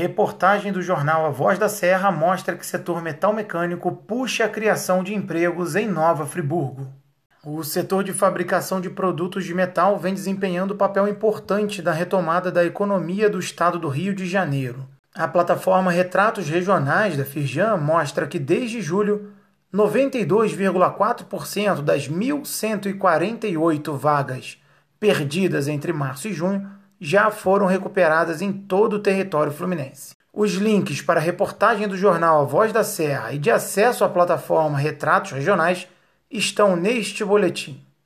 Reportagem do jornal A Voz da Serra mostra que setor metal mecânico puxa a criação de empregos em Nova Friburgo. O setor de fabricação de produtos de metal vem desempenhando papel importante na retomada da economia do estado do Rio de Janeiro. A plataforma Retratos Regionais da Firjan mostra que desde julho, 92,4% das 1.148 vagas perdidas entre março e junho já foram recuperadas em todo o território fluminense. Os links para a reportagem do jornal A Voz da Serra e de acesso à plataforma Retratos Regionais estão neste boletim.